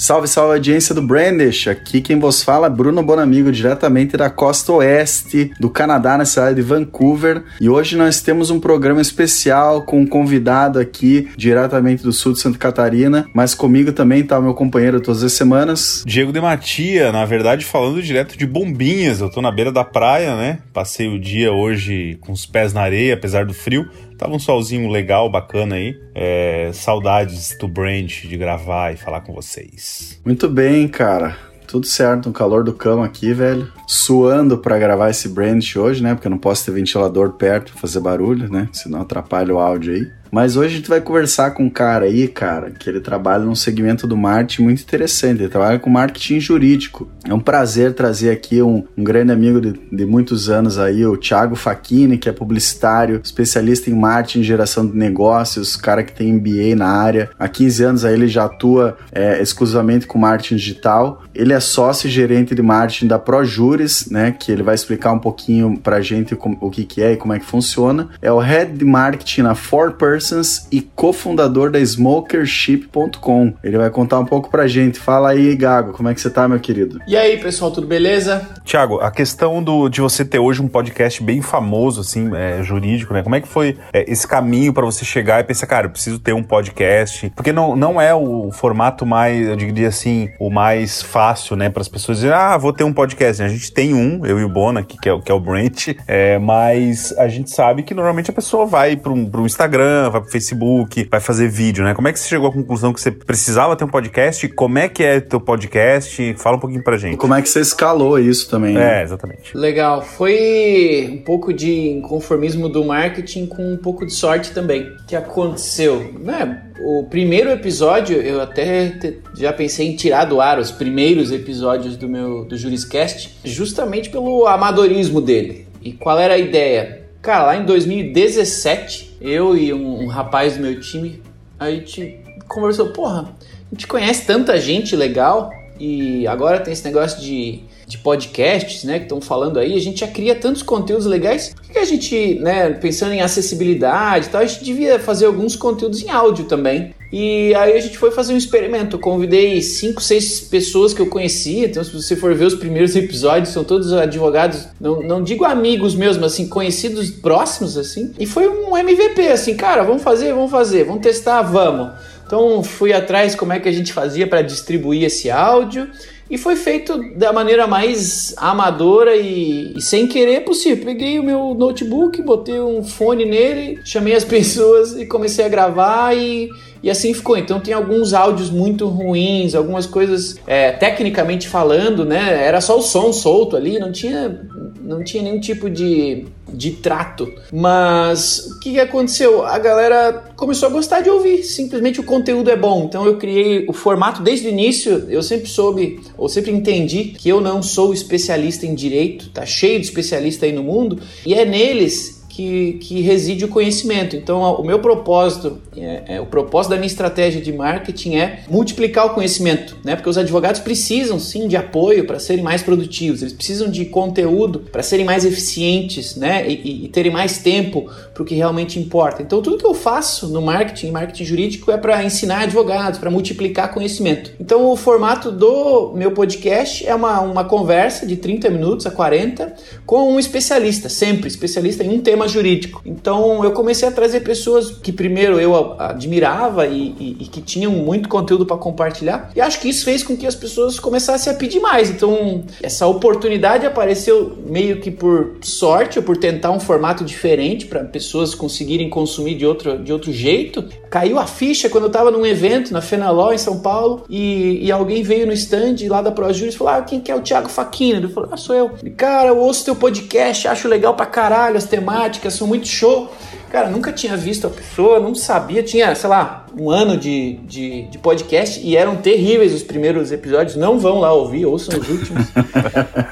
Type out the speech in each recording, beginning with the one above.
Salve, salve audiência do Brandish. Aqui quem vos fala é Bruno Bonamigo, diretamente da costa oeste do Canadá, na cidade de Vancouver. E hoje nós temos um programa especial com um convidado aqui, diretamente do sul de Santa Catarina. Mas comigo também tá o meu companheiro todas as semanas. Diego de Matia, na verdade falando direto de Bombinhas. Eu tô na beira da praia, né? Passei o dia hoje com os pés na areia, apesar do frio. Tava um solzinho legal, bacana aí. É, saudades do Brand de gravar e falar com vocês. Muito bem, cara. Tudo certo, no calor do cão aqui, velho. Suando para gravar esse brand hoje, né? Porque eu não posso ter ventilador perto pra fazer barulho, né? Senão atrapalha o áudio aí. Mas hoje a gente vai conversar com um cara aí, cara, que ele trabalha num segmento do marketing muito interessante. Ele trabalha com marketing jurídico. É um prazer trazer aqui um, um grande amigo de, de, muitos anos aí, o Thiago Facchini, que é publicitário, especialista em marketing geração de negócios, cara que tem MBA na área. Há 15 anos aí ele já atua é, exclusivamente com marketing digital. Ele é sócio e gerente de marketing da ProJuris, né, que ele vai explicar um pouquinho pra gente o que, que é e como é que funciona. É o Head de Marketing na 4 Persons e cofundador da Smokership.com. Ele vai contar um pouco pra gente. Fala aí, Gago, como é que você tá, meu querido? E aí, pessoal, tudo beleza? Tiago, a questão do, de você ter hoje um podcast bem famoso, assim, é, jurídico, né? Como é que foi é, esse caminho para você chegar e pensar, cara, eu preciso ter um podcast? Porque não, não é o formato mais, eu diria assim, o mais fácil, né, para as pessoas dizerem, ah, vou ter um podcast. A gente tem um, eu e o Bona, que, que, é, que é o Brent, é, mas a gente sabe que normalmente a pessoa vai para um Instagram, vai pro Facebook, vai fazer vídeo, né? Como é que você chegou à conclusão que você precisava ter um podcast? Como é que é teu podcast? Fala um pouquinho pra gente. Como é que você escalou isso também? Né? É, exatamente. Legal. Foi um pouco de inconformismo do marketing com um pouco de sorte também. O que aconteceu? Né? O primeiro episódio, eu até já pensei em tirar do ar os primeiros episódios do meu do Juriscast, justamente pelo amadorismo dele. E qual era a ideia? Cara, lá em 2017, eu e um, um rapaz do meu time, a gente conversou, porra, a gente conhece tanta gente legal e agora tem esse negócio de, de podcasts, né, que estão falando aí, a gente já cria tantos conteúdos legais, por que a gente, né, pensando em acessibilidade e tal, a gente devia fazer alguns conteúdos em áudio também. E aí a gente foi fazer um experimento. Eu convidei cinco, seis pessoas que eu conhecia. Então, se você for ver os primeiros episódios, são todos advogados, não, não digo amigos mesmo, assim, conhecidos próximos, assim. E foi um MVP, assim, cara, vamos fazer, vamos fazer, vamos testar, vamos. Então fui atrás como é que a gente fazia para distribuir esse áudio e foi feito da maneira mais amadora e, e, sem querer possível. Peguei o meu notebook, botei um fone nele, chamei as pessoas e comecei a gravar e e assim ficou. Então tem alguns áudios muito ruins, algumas coisas é, tecnicamente falando, né? Era só o som solto ali, não tinha, não tinha nenhum tipo de, de trato. Mas o que aconteceu? A galera começou a gostar de ouvir. Simplesmente o conteúdo é bom. Então eu criei o formato desde o início. Eu sempre soube, ou sempre entendi que eu não sou especialista em direito. Tá cheio de especialista aí no mundo e é neles que, que reside o conhecimento. Então, o meu propósito, é, é, o propósito da minha estratégia de marketing é multiplicar o conhecimento, né? Porque os advogados precisam sim de apoio para serem mais produtivos, eles precisam de conteúdo para serem mais eficientes, né? E, e, e terem mais tempo para o que realmente importa. Então, tudo que eu faço no marketing, marketing jurídico, é para ensinar advogados, para multiplicar conhecimento. Então, o formato do meu podcast é uma, uma conversa de 30 minutos a 40 com um especialista, sempre especialista em um tema jurídico. Então eu comecei a trazer pessoas que primeiro eu admirava e, e, e que tinham muito conteúdo para compartilhar. E acho que isso fez com que as pessoas começassem a pedir mais. Então essa oportunidade apareceu meio que por sorte ou por tentar um formato diferente para pessoas conseguirem consumir de outro, de outro jeito. Caiu a ficha quando eu estava num evento na Fenaló em São Paulo e, e alguém veio no stand lá da ProJuris e falou: Ah, quem que é o Thiago Faquina? Ele falou: Ah, sou eu. Cara, eu ouço teu podcast, acho legal pra caralho as temáticas são muito show. Cara, nunca tinha visto a pessoa, não sabia, tinha, sei lá, um ano de, de, de, podcast e eram terríveis os primeiros episódios. Não vão lá ouvir, ouçam os últimos.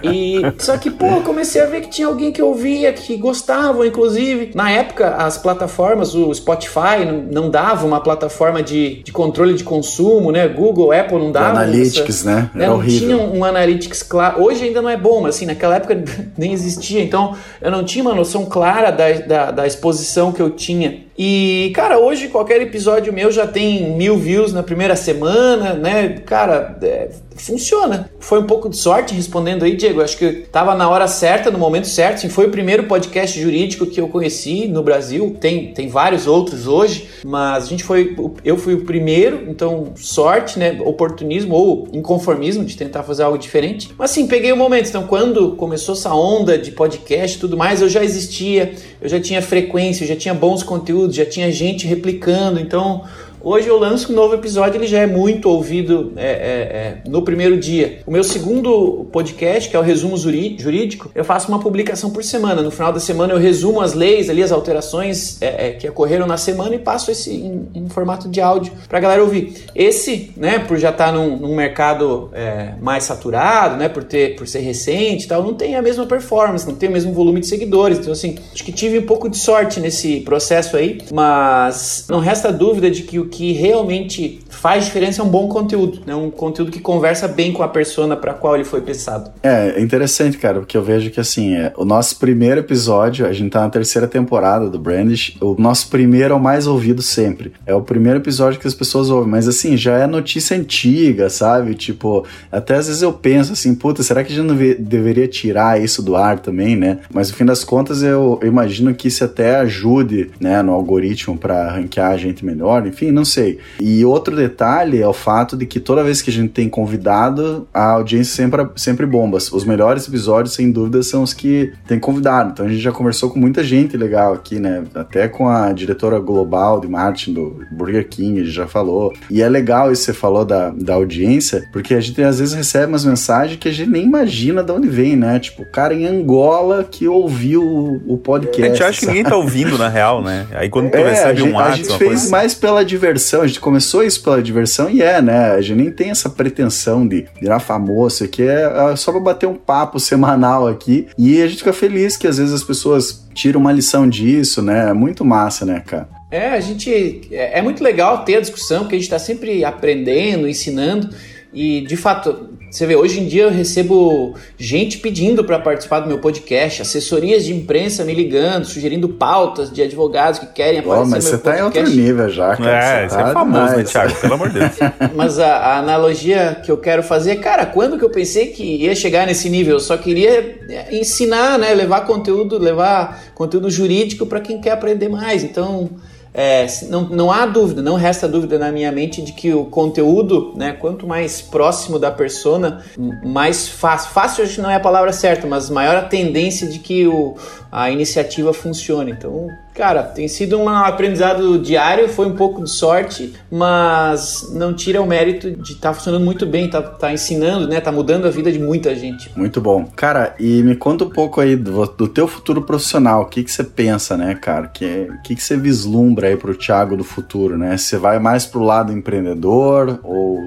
e só que, pô, eu comecei a ver que tinha alguém que ouvia, que gostavam, inclusive. Na época, as plataformas, o Spotify não, não dava uma plataforma de, de controle de consumo, né? Google, Apple não dava. Analytics, essa, né? Era não horrível. tinha um, um Analytics claro. Hoje ainda não é bom, mas assim, naquela época nem existia. Então, eu não tinha uma noção clara da, da, da exposição que eu tinha e, cara, hoje qualquer episódio meu já tem mil views na primeira semana, né? Cara, é, funciona. Foi um pouco de sorte respondendo aí, Diego. Acho que tava na hora certa, no momento certo. Sim, foi o primeiro podcast jurídico que eu conheci no Brasil. Tem, tem vários outros hoje, mas a gente foi. Eu fui o primeiro, então sorte, né? Oportunismo ou inconformismo de tentar fazer algo diferente. Mas sim, peguei o momento. Então, quando começou essa onda de podcast e tudo mais, eu já existia, eu já tinha frequência, eu já tinha bons conteúdos já tinha gente replicando, então Hoje eu lanço um novo episódio, ele já é muito ouvido é, é, é, no primeiro dia. O meu segundo podcast, que é o Resumo Jurídico, eu faço uma publicação por semana. No final da semana eu resumo as leis ali, as alterações é, é, que ocorreram na semana e passo esse em, em formato de áudio pra galera ouvir. Esse, né, por já estar tá num, num, mercado é, mais saturado, né, por, ter, por ser recente e tal, não tem a mesma performance, não tem o mesmo volume de seguidores. Então, assim, acho que tive um pouco de sorte nesse processo aí, mas não resta dúvida de que o que realmente faz diferença é um bom conteúdo, né? Um conteúdo que conversa bem com a persona para qual ele foi pensado. É, é interessante, cara, porque eu vejo que assim, é, o nosso primeiro episódio, a gente tá na terceira temporada do Brandish, o nosso primeiro é o mais ouvido sempre. É o primeiro episódio que as pessoas ouvem, mas assim, já é notícia antiga, sabe? Tipo, até às vezes eu penso assim, puta, será que a gente não deveria tirar isso do ar também, né? Mas no fim das contas eu, eu imagino que isso até ajude, né, no algoritmo para ranquear a gente melhor, enfim, não sei. E outro detalhe é o fato de que toda vez que a gente tem convidado, a audiência sempre, sempre bomba. Os melhores episódios, sem dúvida, são os que tem convidado. Então a gente já conversou com muita gente legal aqui, né? Até com a diretora global de marketing do Burger King, a gente já falou. E é legal isso que você falou da, da audiência, porque a gente às vezes recebe umas mensagens que a gente nem imagina de onde vem, né? Tipo, o cara em Angola que ouviu o, o podcast. A gente acha que ninguém tá ouvindo, na real, né? Aí quando tu é, recebe um WhatsApp. A gente fez assim. mais pela diversão, a gente começou isso pela diversão e é, né? A gente nem tem essa pretensão de virar famoso aqui, é, é só pra bater um papo semanal aqui e a gente fica feliz que às vezes as pessoas tiram uma lição disso, né? É muito massa, né, cara? É, a gente. É, é muito legal ter a discussão, porque a gente está sempre aprendendo, ensinando. E de fato, você vê, hoje em dia eu recebo gente pedindo para participar do meu podcast, assessorias de imprensa me ligando, sugerindo pautas de advogados que querem aparecer oh, mas no meu você podcast. tá em outro nível já, cara. É, você, tá é famoso, demais. né, Thiago? Pelo amor de Deus. mas a, a, analogia que eu quero fazer, cara, quando que eu pensei que ia chegar nesse nível? Eu só queria ensinar, né, levar conteúdo, levar conteúdo jurídico para quem quer aprender mais. Então, é, não, não há dúvida, não resta dúvida na minha mente de que o conteúdo, né, quanto mais próximo da persona, mais fácil. Fácil acho que não é a palavra certa, mas maior a tendência de que o, a iniciativa funcione. Então, Cara, tem sido um aprendizado diário, foi um pouco de sorte, mas não tira o mérito de estar tá funcionando muito bem, tá, tá ensinando, né? Tá mudando a vida de muita gente. Muito bom. Cara, e me conta um pouco aí do, do teu futuro profissional. O que que você pensa, né, cara? O que, que, que você vislumbra aí pro Thiago do futuro, né? Você vai mais pro lado empreendedor ou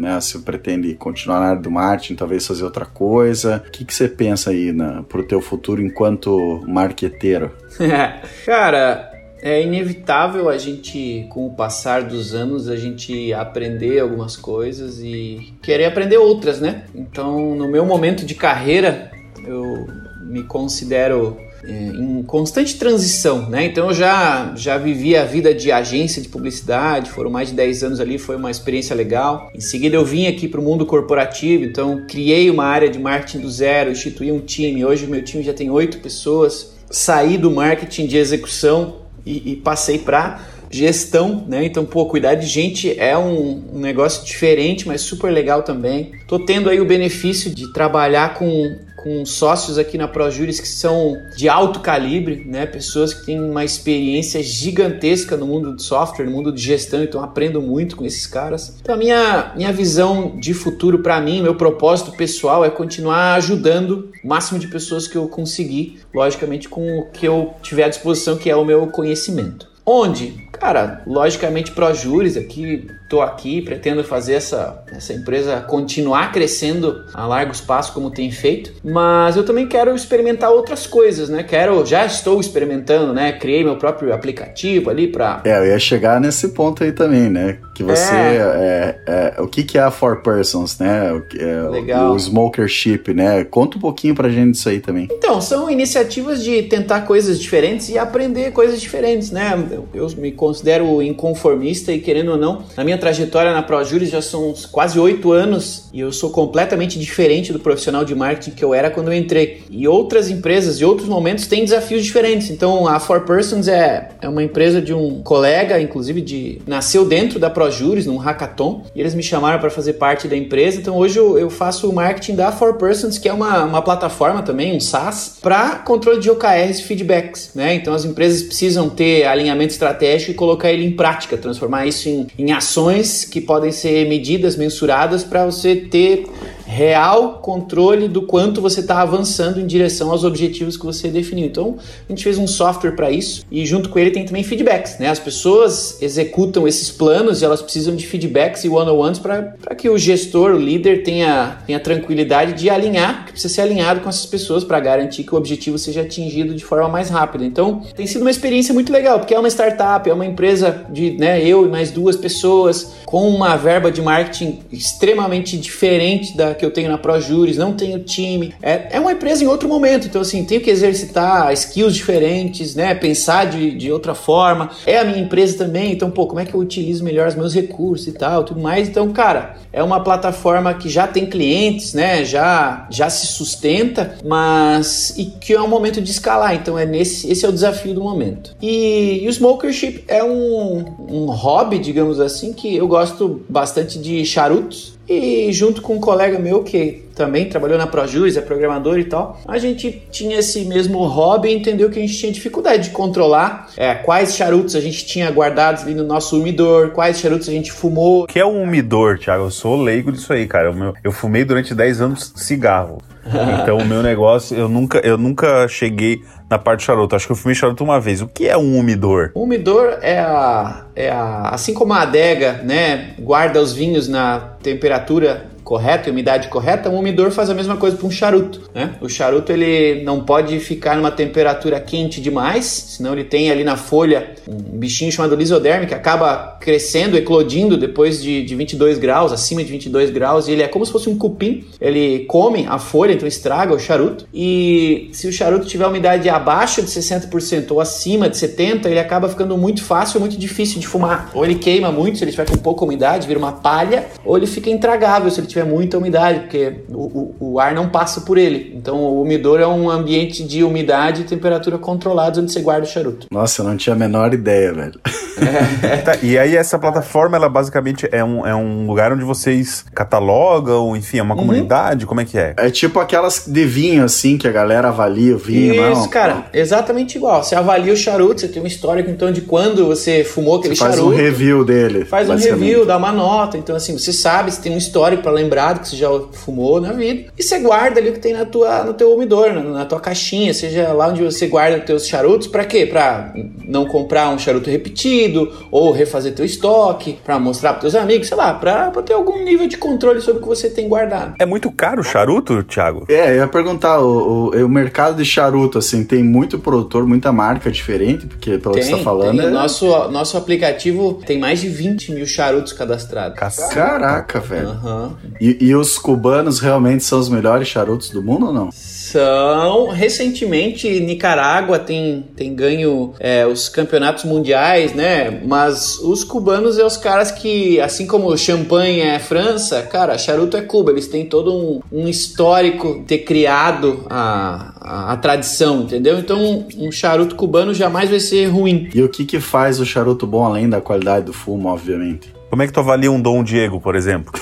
né? Se pretende continuar na área do marketing, talvez fazer outra coisa. O que, que você pensa aí na, pro teu futuro enquanto marqueteiro? Cara, é inevitável a gente, com o passar dos anos, a gente aprender algumas coisas e querer aprender outras, né? Então, no meu momento de carreira, eu me considero é, em constante transição, né? Então eu já, já vivi a vida de agência de publicidade, foram mais de 10 anos ali, foi uma experiência legal. Em seguida eu vim aqui para o mundo corporativo, então criei uma área de marketing do zero, instituí um time. Hoje meu time já tem oito pessoas. Saí do marketing de execução e, e passei para gestão, né? Então, pô, cuidar de gente é um, um, negócio diferente, mas super legal também. Tô tendo aí o benefício de trabalhar com com sócios aqui na ProJuris que são de alto calibre, né? Pessoas que têm uma experiência gigantesca no mundo de software, no mundo de gestão, então aprendo muito com esses caras. Então a minha, minha visão de futuro para mim, meu propósito pessoal é continuar ajudando o máximo de pessoas que eu conseguir, logicamente com o que eu tiver à disposição, que é o meu conhecimento. Onde? Cara, logicamente ProJuris aqui, tô aqui, pretendo fazer essa, essa empresa continuar crescendo a largos passos como tem feito, mas eu também quero experimentar outras coisas, né? Quero, já estou experimentando, né? Criei meu próprio aplicativo ali para É, eu ia chegar nesse ponto aí também, né? Que você é, é, é o que que é a Four Persons, né? O, é, Legal. o Smokership, né? Conta um pouquinho pra gente disso aí também. Então, são iniciativas de tentar coisas diferentes e aprender coisas diferentes, né? Eu, eu me considero inconformista e, querendo ou não, na minha trajetória na ProJuris já são uns quase oito anos e eu sou completamente diferente do profissional de marketing que eu era quando eu entrei. E outras empresas e outros momentos têm desafios diferentes. Então, a Four Persons é, é uma empresa de um colega, inclusive, de nasceu dentro da ProJuris, num hackathon, e eles me chamaram para fazer parte da empresa. Então, hoje eu, eu faço o marketing da Four Persons, que é uma, uma plataforma também, um SaaS, para controle de OKRs e feedbacks. Né? Então, as empresas precisam ter alinhamento estratégico e colocar ele em prática, transformar isso em, em ações que podem ser medidas, mensuradas, para você ter real controle do quanto você está avançando em direção aos objetivos que você definiu. Então, a gente fez um software para isso e junto com ele tem também feedbacks, né? As pessoas executam esses planos e elas precisam de feedbacks e one-on-ones para que o gestor, o líder tenha, tenha tranquilidade de alinhar, que precisa ser alinhado com essas pessoas para garantir que o objetivo seja atingido de forma mais rápida. Então, tem sido uma experiência muito legal, porque é uma startup, é uma empresa de, né, eu e mais duas pessoas com uma verba de marketing extremamente diferente da que eu tenho na ProJuris, não tenho time. É, é uma empresa em outro momento, então assim, tenho que exercitar skills diferentes, né? Pensar de, de outra forma. É a minha empresa também, então, pô, como é que eu utilizo melhor os meus recursos e tal, tudo mais. Então, cara, é uma plataforma que já tem clientes, né? Já, já se sustenta, mas e que é um momento de escalar. Então, é nesse, esse é o desafio do momento. E, e o smokership é um, um hobby, digamos assim, que eu gosto bastante de charutos. E junto com um colega meu que também trabalhou na ProJuris, é programador e tal, a gente tinha esse mesmo hobby e entendeu que a gente tinha dificuldade de controlar é, quais charutos a gente tinha guardados ali no nosso umidor, quais charutos a gente fumou. O que é um umidor, Thiago? Eu sou leigo disso aí, cara. O meu- eu fumei durante 10 anos cigarro. Então o meu negócio, eu nunca, eu nunca cheguei na parte de charuto. Acho que eu fumei charuto uma vez. O que é um umidor? O umidor é a, é a. Assim como a adega, né? Guarda os vinhos na temperatura correta, e umidade correta, um umidor faz a mesma coisa para um charuto, né? O charuto ele não pode ficar numa temperatura quente demais, senão ele tem ali na folha um bichinho chamado lisoderme que acaba crescendo, eclodindo depois de, de 22 graus, acima de 22 graus, e ele é como se fosse um cupim, ele come a folha, então estraga o charuto, e se o charuto tiver umidade abaixo de 60% ou acima de 70%, ele acaba ficando muito fácil, muito difícil de fumar. Ou ele queima muito, se ele tiver com pouca umidade, vira uma palha, ou ele fica intragável se ele tiver muita umidade, porque o, o, o ar não passa por ele. Então o umidor é um ambiente de umidade e temperatura controlados onde você guarda o charuto. Nossa, eu não tinha a menor ideia, velho. Tá, e aí essa plataforma, ela basicamente é um, é um lugar onde vocês catalogam, enfim, é uma comunidade, como é que é? É tipo aquelas de vinho, assim, que a galera avalia o vinho, Isso, não? cara, exatamente igual. Você avalia o charuto, você tem um histórico então de quando você fumou aquele Você faz charuto. um review dele. Faz um review, dá uma nota. Então, assim, você sabe, você tem um histórico pra lembrar do que você já fumou na vida. E você guarda ali o que tem na tua, no teu umidor, na, na tua caixinha, seja lá onde você guarda os teus charutos. Pra quê? Pra não comprar um charuto repetido, ou refazer teu estoque, pra mostrar pros teus amigos, sei lá, pra, pra ter algum nível de controle sobre o que você tem guardado. É muito caro o charuto, Thiago? É, eu ia perguntar, o, o, o mercado de charuto, assim, tem muito produtor, muita marca diferente, porque pelo que você tá falando. tem. é- nosso, nosso aplicativo tem mais de 20 mil charutos cadastrados. Cacete. Caraca, velho. Aham. E, e os cubanos realmente são os melhores charutos do mundo ou não? São recentemente Nicarágua tem, tem ganho é, os campeonatos mundiais, né? Mas os cubanos é os caras que, assim como champanhe é França, cara, charuto é Cuba. Eles têm todo um, um histórico de ter criado a, a, a, tradição, entendeu? Então um charuto cubano jamais vai ser ruim. E o que que faz o charuto bom além da qualidade do fumo, obviamente? Como é que tu avalia um Dom Diego, por exemplo?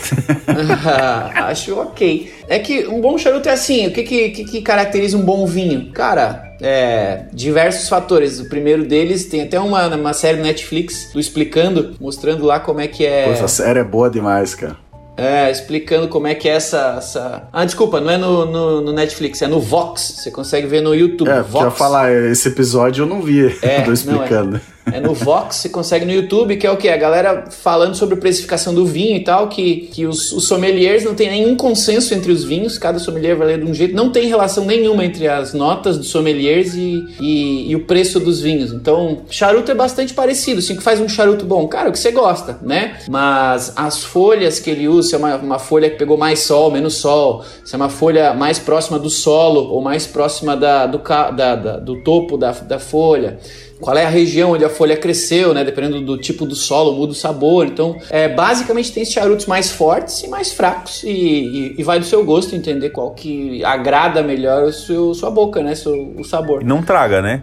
Acho ok. É que um bom charuto é assim, o que, que, que caracteriza um bom vinho? Cara, é, diversos fatores. O primeiro deles tem até uma, uma série no Netflix do explicando, mostrando lá como é que é. Pô, essa série é boa demais, cara. É, explicando como é que é essa. essa... Ah, desculpa, não é no, no, no, Netflix, é no Vox. Você consegue ver no YouTube. É, Vox. falar, esse episódio eu não vi. É, Tô explicando. Não, é. É no Vox, você consegue no YouTube, que é o que? A galera falando sobre precificação do vinho e tal, que, que os, os sommeliers não tem nenhum consenso entre os vinhos, cada sommelier vai ler de um jeito, não tem relação nenhuma entre as notas dos sommeliers e, e, e o preço dos vinhos. Então, charuto é bastante parecido, assim, que faz um charuto bom? Cara, o que você gosta, né? Mas as folhas que ele usa, se é uma, uma folha que pegou mais sol, menos sol, se é uma folha mais próxima do solo ou mais próxima da, do, da, da do topo da, da folha, qual é a região onde a folha cresceu, né? Dependendo do tipo do solo, muda o sabor. Então, é, basicamente tem charutos mais fortes e mais fracos e, e, e, vai do seu gosto entender qual que agrada melhor sua boca, né? Seu, o sabor. Não traga, né?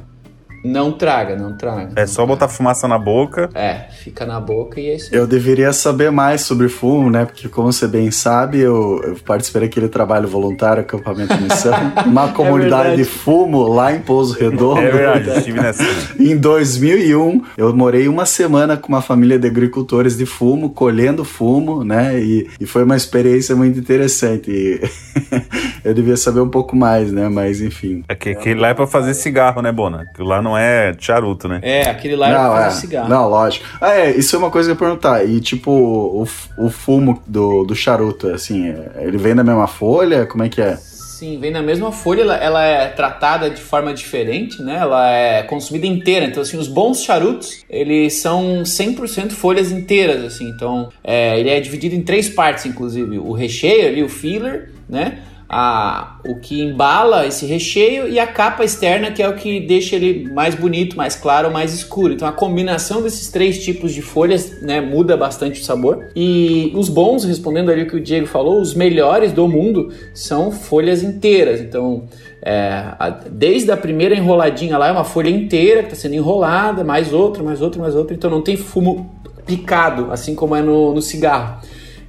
Não traga, não traga. É só botar fumaça na boca. É, fica na boca e é isso. Eu deveria saber mais sobre fumo, né? Porque, como você bem sabe, eu, eu participei daquele trabalho voluntário, acampamento missão, uma é comunidade é de fumo lá em Pouso Redondo. É verdade, estive nessa. em 2001, eu morei uma semana com uma família de agricultores de fumo, colhendo fumo, né? E, e foi uma experiência muito interessante. E eu devia saber um pouco mais, né? Mas, enfim. É que, que lá é pra fazer cigarro, né, Bona? Que lá não é charuto, né? É, aquele lá não, é, é cigarro. Não, lógico. Ah, é, isso é uma coisa que eu ia perguntar. E tipo, o, o fumo do, do charuto, assim, é, ele vem da mesma folha? Como é que é? Sim, vem na mesma folha, ela, ela, é tratada de forma diferente, né? Ela é consumida inteira. Então, assim, os bons charutos, eles são 100% folhas inteiras, assim. Então, é, ele é dividido em três partes, inclusive. O recheio ali, o filler, né? A, o que embala esse recheio e a capa externa, que é o que deixa ele mais bonito, mais claro, mais escuro. Então a combinação desses três tipos de folhas né, muda bastante o sabor. E os bons, respondendo ali o que o Diego falou, os melhores do mundo são folhas inteiras. Então é, a, desde a primeira enroladinha lá é uma folha inteira que está sendo enrolada, mais outra, mais outra, mais outra. Então não tem fumo picado, assim como é no, no cigarro.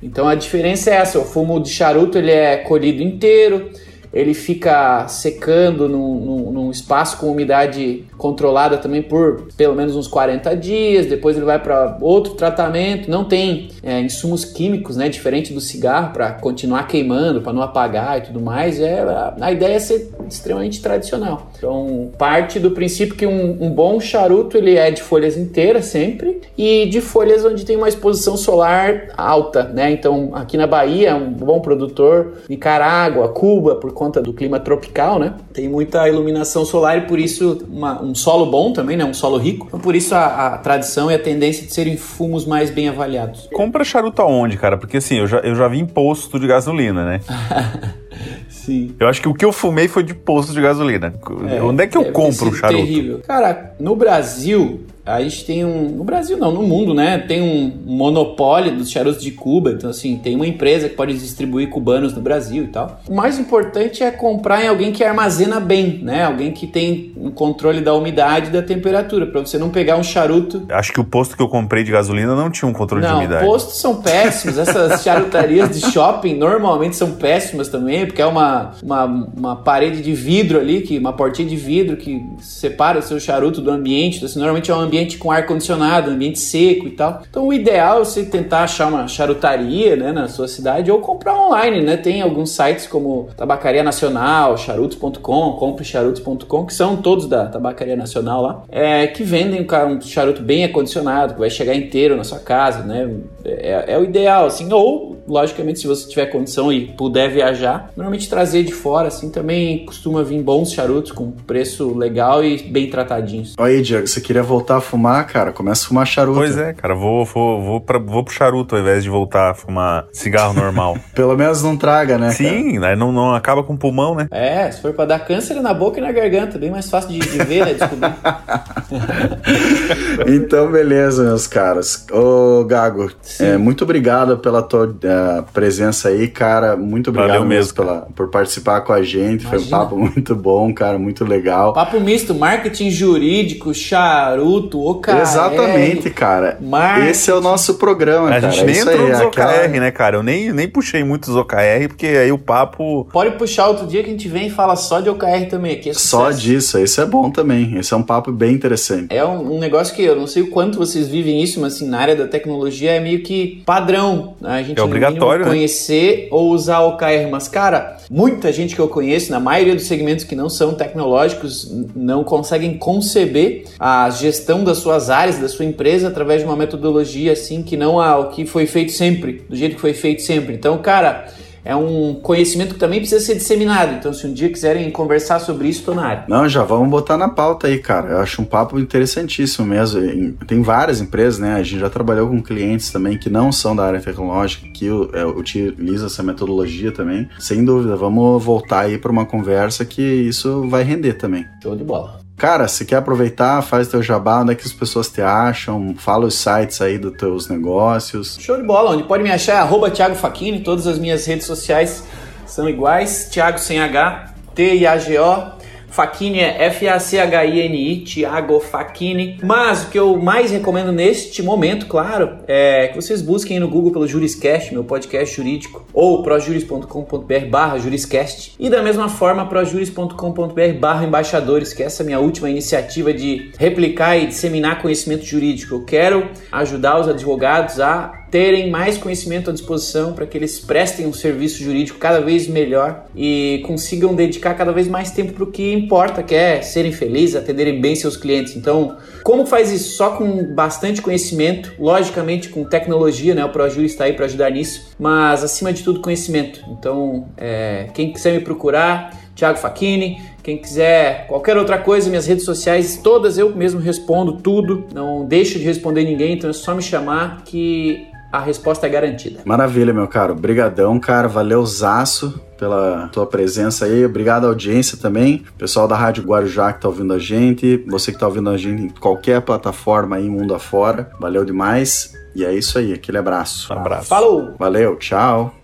Então a diferença é essa, o fumo de charuto ele é colhido inteiro, ele fica secando num, num, num, espaço com umidade controlada também por pelo menos uns 40 dias. Depois ele vai para outro tratamento. Não tem é, insumos químicos, né? Diferente do cigarro para continuar queimando, para não apagar e tudo mais. É, a, ideia é ser extremamente tradicional. Então parte do princípio que um, um bom charuto ele é de folhas inteiras sempre e de folhas onde tem uma exposição solar alta, né? Então aqui na Bahia um bom produtor, Nicarágua, Cuba, conta do clima tropical, né? Tem muita iluminação solar e por isso uma, um solo bom também, né? Um solo rico. Então, por isso a, a, tradição e a tendência de serem fumos mais bem avaliados. Compra charuto aonde, cara? Porque assim, eu já, eu já vi em posto de gasolina, né? Sim. Eu acho que o que eu fumei foi de posto de gasolina. É, Onde é que eu compro o charuto? Terrível. Cara, no Brasil, a gente tem um. No Brasil não, no mundo, né? Tem um monopólio dos charutos de Cuba. Então, assim, tem uma empresa que pode distribuir cubanos no Brasil e tal. O mais importante é comprar em alguém que armazena bem, né? Alguém que tem um controle da umidade e da temperatura, para você não pegar um charuto. Acho que o posto que eu comprei de gasolina não tinha um controle não, de umidade. Não, postos são péssimos. Essas charutarias de shopping normalmente são péssimas também, porque é uma, uma, uma parede de vidro ali, que uma portinha de vidro que separa o seu charuto do ambiente. Então, assim, normalmente é um ambiente ambiente com ar-condicionado, ambiente seco e tal. Então o ideal é você tentar achar uma charutaria né, na sua cidade ou comprar online, né? Tem alguns sites como Tabacaria Nacional, charutos.com, comprecharutos.com, que são todos da Tabacaria Nacional lá, é, que vendem um charuto bem acondicionado, que vai chegar inteiro na sua casa, né? É, é o ideal, assim, ou logicamente, se você tiver condição e puder viajar, normalmente trazer de fora, assim, também costuma vir bons charutos com preço legal e bem tratadinhos. Aí, Diego, você queria voltar a fumar, cara? Começa a fumar charuto. Pois é, cara, vou, vou, vou, pra, vou pro charuto ao invés de voltar a fumar cigarro normal. Pelo menos não traga, né? Sim, né? Não, não acaba com o pulmão, né? É, se for pra dar câncer na boca e na garganta, bem mais fácil de, de ver, né? Descobrir. então, beleza, meus caras. Ô, Gago, é, muito obrigado pela tua uh, presença aí, cara. Muito obrigado Valeu mesmo pela, por participar com a gente. Foi um Imagina. papo muito bom, cara, muito legal. Papo misto, marketing jurídico, charuto, OKR. Exatamente, cara. marketing. Esse é o nosso programa, A cara. gente nem Isso entrou aí, nos aquela- OKR, né, cara? Eu nem, nem puxei muitos OKR, porque aí o papo. Pode puxar outro dia que a gente vem e fala só de OKR também aqui. é Só disso, isso é bom também. Esse é um papo bem interessante. É um, um negócio que eu não sei o quanto vocês vivem isso, mas assim, na área da tecnologia é meio que padrão. né? A gente É obrigatório, né? conhecer ou usar OKR. Mas, cara, muita gente que eu conheço, na maioria dos segmentos que não são tecnológicos, não conseguem conceber a gestão das suas áreas, da sua empresa, através de uma metodologia assim que não há o que foi feito sempre, do jeito que foi feito sempre. Então, cara. É um conhecimento que também precisa ser disseminado. Então, se um dia quiserem conversar sobre isso, estou na área. Não, já vamos botar na pauta aí, cara. Eu acho um papo interessantíssimo mesmo. Tem várias empresas, né? A gente já trabalhou com clientes também que não são da área tecnológica, que é, utiliza essa metodologia também. Sem dúvida, vamos voltar aí para uma conversa que isso vai render também. Show de bola. Cara, se quer aproveitar, faz teu jabá, onde é que as pessoas te acham, fala os sites aí dos teus negócios. Show de bola, onde pode me achar é arroba Thiago todas as minhas redes sociais são iguais, Thiago sem H, T-I-A-G-O, Facchini é F-A-C-H-I-N-I, Thiago Facchini. Mas o que eu mais recomendo neste momento, claro, é que vocês busquem no Google pelo Juriscast, meu podcast jurídico, ou projuris.com.br barra juriscast, e da mesma forma projuris.com.br barra embaixadores, que é essa minha última iniciativa de replicar e disseminar conhecimento jurídico. Eu quero ajudar os advogados a terem mais conhecimento à disposição para que eles prestem um serviço jurídico cada vez melhor e consigam dedicar cada vez mais tempo para o que importa, que é serem felizes, atenderem bem seus clientes. Então, como faz isso? Só com bastante conhecimento, logicamente com tecnologia, né? O ProJuris está aí para ajudar nisso, mas acima de tudo conhecimento. Então, é, quem quiser me procurar, Thiago Facchini. Quem quiser qualquer outra coisa, minhas redes sociais, todas eu mesmo respondo tudo. Não deixo de responder ninguém, então é só me chamar que a resposta é garantida. Maravilha, meu caro. Obrigadão, cara. Valeuzaço pela tua presença aí. Obrigado à audiência também. Pessoal da Rádio Guarujá que tá ouvindo a gente. Você que tá ouvindo a gente em qualquer plataforma aí, mundo afora. Valeu demais. E é isso aí. Aquele abraço. Um abraço. Falou! Valeu, tchau.